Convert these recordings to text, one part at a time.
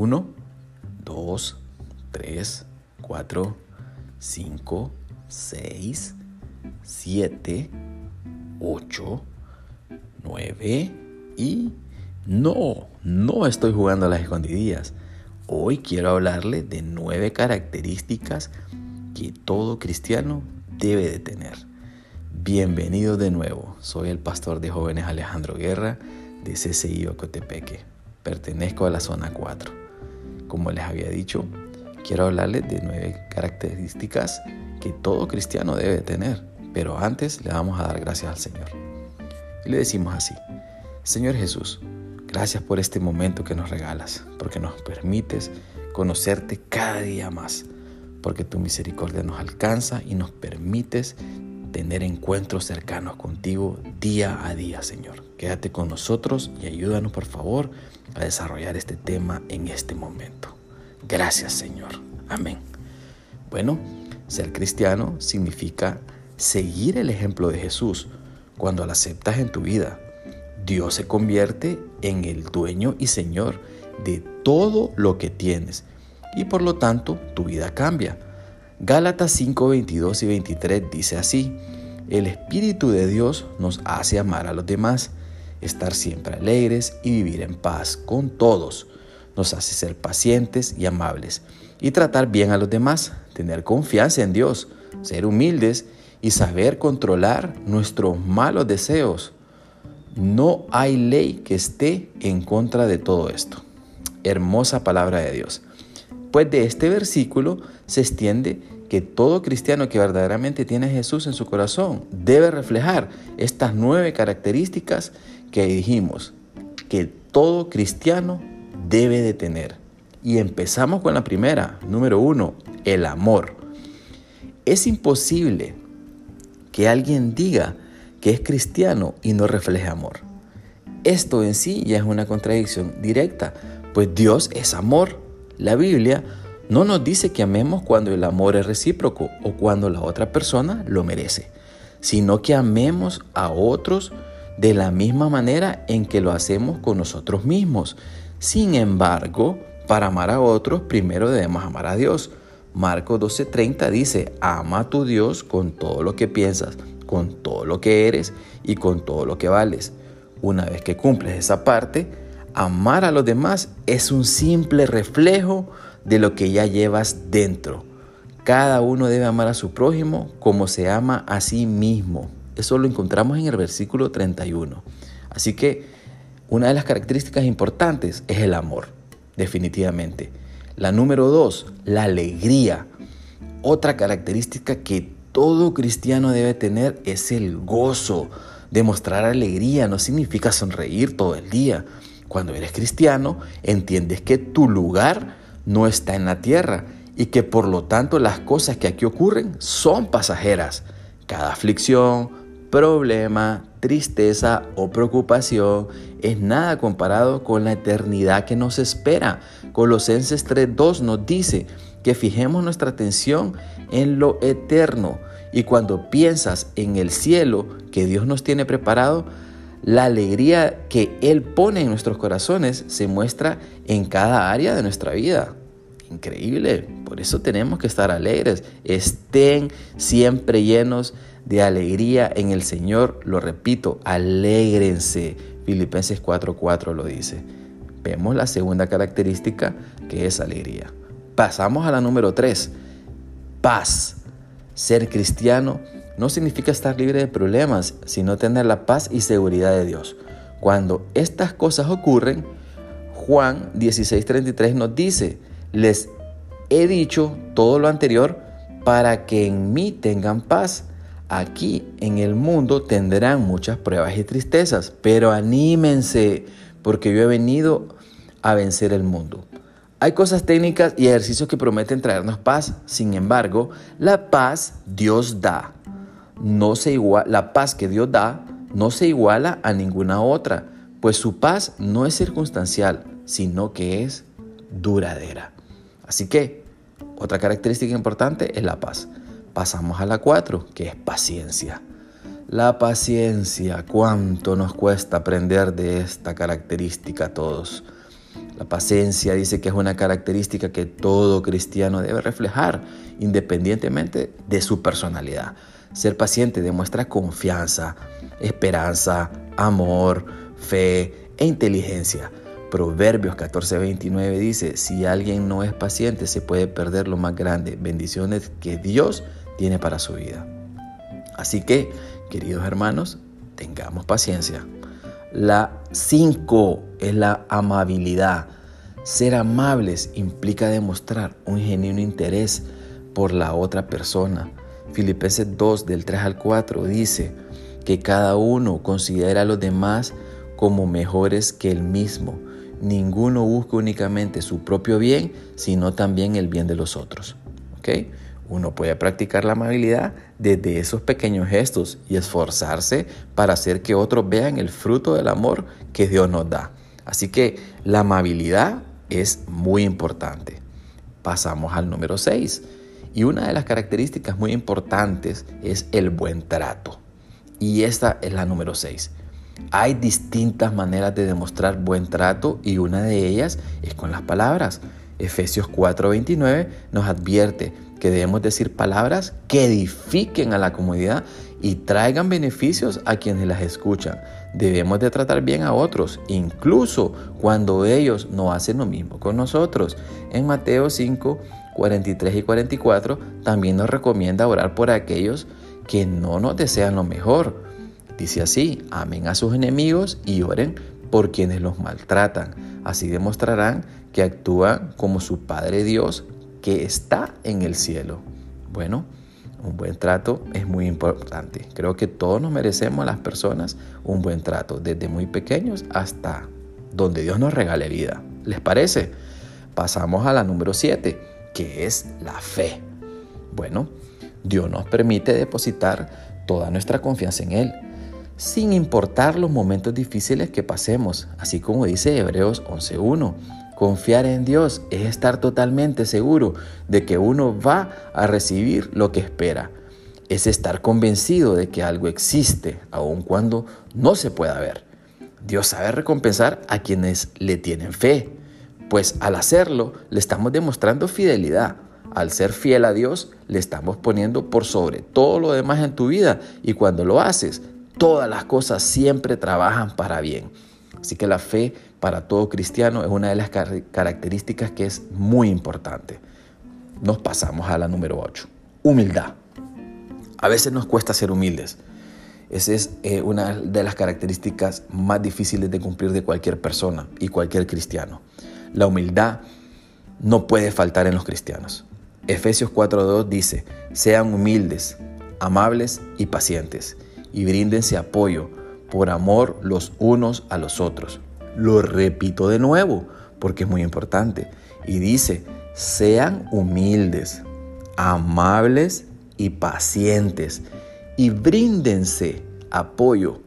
1, 2, 3, 4, 5, 6, 7, 8, 9 y no, no estoy jugando a las escondidillas. Hoy quiero hablarle de nueve características que todo cristiano debe de tener. Bienvenido de nuevo, soy el pastor de jóvenes Alejandro Guerra de CCI Ocotepeque. Pertenezco a la zona 4. Como les había dicho, quiero hablarles de nueve características que todo cristiano debe tener. Pero antes le vamos a dar gracias al Señor. Y le decimos así, Señor Jesús, gracias por este momento que nos regalas, porque nos permites conocerte cada día más, porque tu misericordia nos alcanza y nos permites tener encuentros cercanos contigo día a día, Señor. Quédate con nosotros y ayúdanos, por favor, a desarrollar este tema en este momento. Gracias, Señor. Amén. Bueno, ser cristiano significa seguir el ejemplo de Jesús. Cuando lo aceptas en tu vida, Dios se convierte en el dueño y Señor de todo lo que tienes y por lo tanto tu vida cambia. Gálatas 5, 22 y 23 dice así, el Espíritu de Dios nos hace amar a los demás, estar siempre alegres y vivir en paz con todos. Nos hace ser pacientes y amables y tratar bien a los demás, tener confianza en Dios, ser humildes y saber controlar nuestros malos deseos. No hay ley que esté en contra de todo esto. Hermosa palabra de Dios. Pues de este versículo se extiende que todo cristiano que verdaderamente tiene a Jesús en su corazón debe reflejar estas nueve características que dijimos que todo cristiano debe de tener. Y empezamos con la primera, número uno, el amor. Es imposible que alguien diga que es cristiano y no refleje amor. Esto en sí ya es una contradicción directa, pues Dios es amor. La Biblia no nos dice que amemos cuando el amor es recíproco o cuando la otra persona lo merece, sino que amemos a otros de la misma manera en que lo hacemos con nosotros mismos. Sin embargo, para amar a otros, primero debemos amar a Dios. Marcos 12:30 dice, ama a tu Dios con todo lo que piensas, con todo lo que eres y con todo lo que vales. Una vez que cumples esa parte, amar a los demás es un simple reflejo de lo que ya llevas dentro. Cada uno debe amar a su prójimo como se ama a sí mismo. Eso lo encontramos en el versículo 31. Así que una de las características importantes es el amor, definitivamente. La número dos, la alegría. Otra característica que todo cristiano debe tener es el gozo. Demostrar alegría no significa sonreír todo el día. Cuando eres cristiano, entiendes que tu lugar no está en la tierra y que por lo tanto las cosas que aquí ocurren son pasajeras. Cada aflicción, problema, tristeza o preocupación es nada comparado con la eternidad que nos espera. Colosenses 3.2 nos dice que fijemos nuestra atención en lo eterno y cuando piensas en el cielo que Dios nos tiene preparado, la alegría que Él pone en nuestros corazones se muestra en cada área de nuestra vida. Increíble, por eso tenemos que estar alegres. Estén siempre llenos de alegría en el Señor. Lo repito, alégrense. Filipenses 4:4 lo dice. Vemos la segunda característica que es alegría. Pasamos a la número 3, paz. Ser cristiano no significa estar libre de problemas, sino tener la paz y seguridad de Dios. Cuando estas cosas ocurren, Juan 16:33 nos dice, les he dicho todo lo anterior para que en mí tengan paz. Aquí en el mundo tendrán muchas pruebas y tristezas, pero anímense porque yo he venido a vencer el mundo. Hay cosas técnicas y ejercicios que prometen traernos paz. Sin embargo, la paz Dios da. No se iguala, la paz que Dios da no se iguala a ninguna otra, pues su paz no es circunstancial, sino que es duradera. Así que, otra característica importante es la paz. Pasamos a la cuatro, que es paciencia. La paciencia, cuánto nos cuesta aprender de esta característica a todos. La paciencia dice que es una característica que todo cristiano debe reflejar, independientemente de su personalidad. Ser paciente demuestra confianza, esperanza, amor, fe e inteligencia. Proverbios 14:29 dice, si alguien no es paciente se puede perder lo más grande, bendiciones que Dios tiene para su vida. Así que, queridos hermanos, tengamos paciencia. La 5 es la amabilidad. Ser amables implica demostrar un genuino interés por la otra persona. Filipenses 2 del 3 al 4 dice que cada uno considera a los demás como mejores que él mismo. Ninguno busca únicamente su propio bien, sino también el bien de los otros. ¿Okay? Uno puede practicar la amabilidad desde esos pequeños gestos y esforzarse para hacer que otros vean el fruto del amor que Dios nos da. Así que la amabilidad es muy importante. Pasamos al número 6. Y una de las características muy importantes es el buen trato. Y esta es la número 6. Hay distintas maneras de demostrar buen trato y una de ellas es con las palabras. Efesios 4:29 nos advierte que debemos decir palabras que edifiquen a la comunidad y traigan beneficios a quienes las escuchan. Debemos de tratar bien a otros, incluso cuando ellos no hacen lo mismo con nosotros. En Mateo 5, 43 y 44 también nos recomienda orar por aquellos que no nos desean lo mejor. Dice así, amen a sus enemigos y oren por quienes los maltratan. Así demostrarán que actúan como su Padre Dios que está en el cielo. Bueno, un buen trato es muy importante. Creo que todos nos merecemos las personas un buen trato, desde muy pequeños hasta donde Dios nos regale vida. ¿Les parece? Pasamos a la número 7, que es la fe. Bueno, Dios nos permite depositar toda nuestra confianza en Él, sin importar los momentos difíciles que pasemos, así como dice Hebreos 11.1. Confiar en Dios es estar totalmente seguro de que uno va a recibir lo que espera. Es estar convencido de que algo existe, aun cuando no se pueda ver. Dios sabe recompensar a quienes le tienen fe, pues al hacerlo le estamos demostrando fidelidad. Al ser fiel a Dios, le estamos poniendo por sobre todo lo demás en tu vida y cuando lo haces, todas las cosas siempre trabajan para bien. Así que la fe para todo cristiano es una de las características que es muy importante. Nos pasamos a la número 8. Humildad. A veces nos cuesta ser humildes. Esa es eh, una de las características más difíciles de cumplir de cualquier persona y cualquier cristiano. La humildad no puede faltar en los cristianos. Efesios 4.2 dice, sean humildes, amables y pacientes, y bríndense apoyo por amor los unos a los otros lo repito de nuevo porque es muy importante. Y dice, sean humildes, amables y pacientes y bríndense apoyo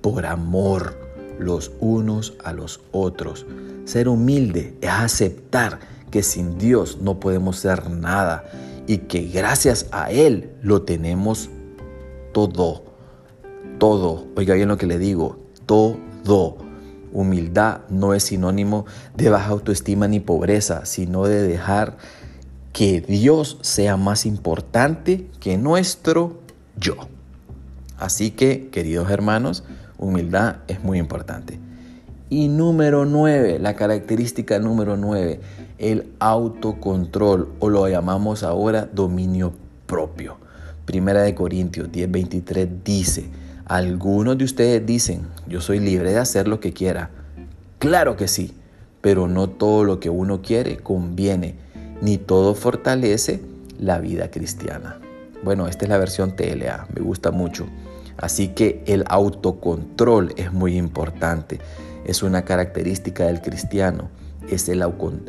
por amor los unos a los otros. Ser humilde es aceptar que sin Dios no podemos ser nada y que gracias a Él lo tenemos todo. Todo. Oiga bien lo que le digo. Todo. Humildad no es sinónimo de baja autoestima ni pobreza, sino de dejar que Dios sea más importante que nuestro yo. Así que, queridos hermanos, humildad es muy importante. Y número nueve, la característica número nueve, el autocontrol o lo llamamos ahora dominio propio. Primera de Corintios 10:23 dice, algunos de ustedes dicen, yo soy libre de hacer lo que quiera. Claro que sí, pero no todo lo que uno quiere conviene, ni todo fortalece la vida cristiana. Bueno, esta es la versión TLA, me gusta mucho. Así que el autocontrol es muy importante. Es una característica del cristiano, es el,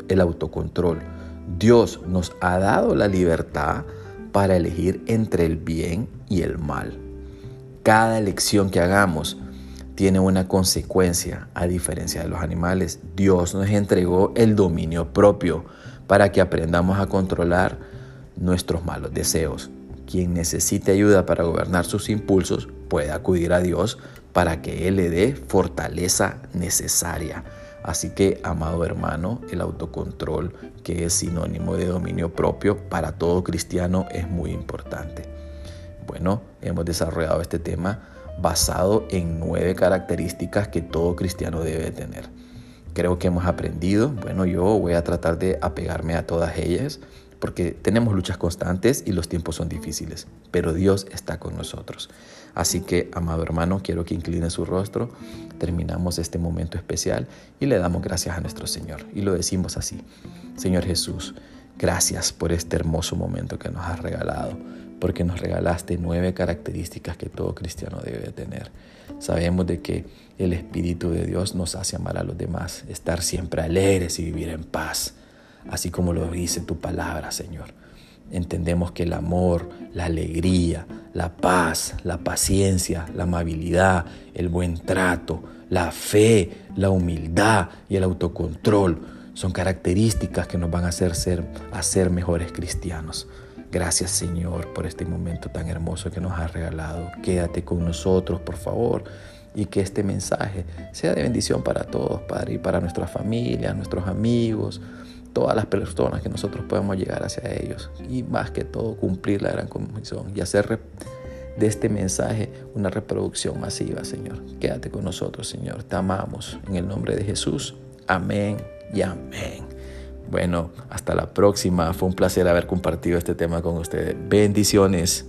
el autocontrol. Dios nos ha dado la libertad para elegir entre el bien y el mal. Cada elección que hagamos tiene una consecuencia, a diferencia de los animales. Dios nos entregó el dominio propio para que aprendamos a controlar nuestros malos deseos. Quien necesite ayuda para gobernar sus impulsos puede acudir a Dios para que Él le dé fortaleza necesaria. Así que, amado hermano, el autocontrol, que es sinónimo de dominio propio, para todo cristiano es muy importante. Bueno, hemos desarrollado este tema basado en nueve características que todo cristiano debe tener. Creo que hemos aprendido, bueno, yo voy a tratar de apegarme a todas ellas porque tenemos luchas constantes y los tiempos son difíciles, pero Dios está con nosotros. Así que, amado hermano, quiero que incline su rostro, terminamos este momento especial y le damos gracias a nuestro Señor. Y lo decimos así, Señor Jesús, gracias por este hermoso momento que nos has regalado, porque nos regalaste nueve características que todo cristiano debe tener. Sabemos de que el Espíritu de Dios nos hace amar a los demás, estar siempre alegres y vivir en paz así como lo dice tu palabra, Señor. Entendemos que el amor, la alegría, la paz, la paciencia, la amabilidad, el buen trato, la fe, la humildad y el autocontrol son características que nos van a hacer ser, a ser mejores cristianos. Gracias Señor por este momento tan hermoso que nos has regalado. Quédate con nosotros, por favor, y que este mensaje sea de bendición para todos, Padre, y para nuestra familia, nuestros amigos, todas las personas que nosotros podemos llegar hacia ellos y más que todo cumplir la gran comisión y hacer de este mensaje una reproducción masiva, Señor. Quédate con nosotros, Señor. Te amamos en el nombre de Jesús. Amén y amén. Bueno, hasta la próxima. Fue un placer haber compartido este tema con ustedes. Bendiciones.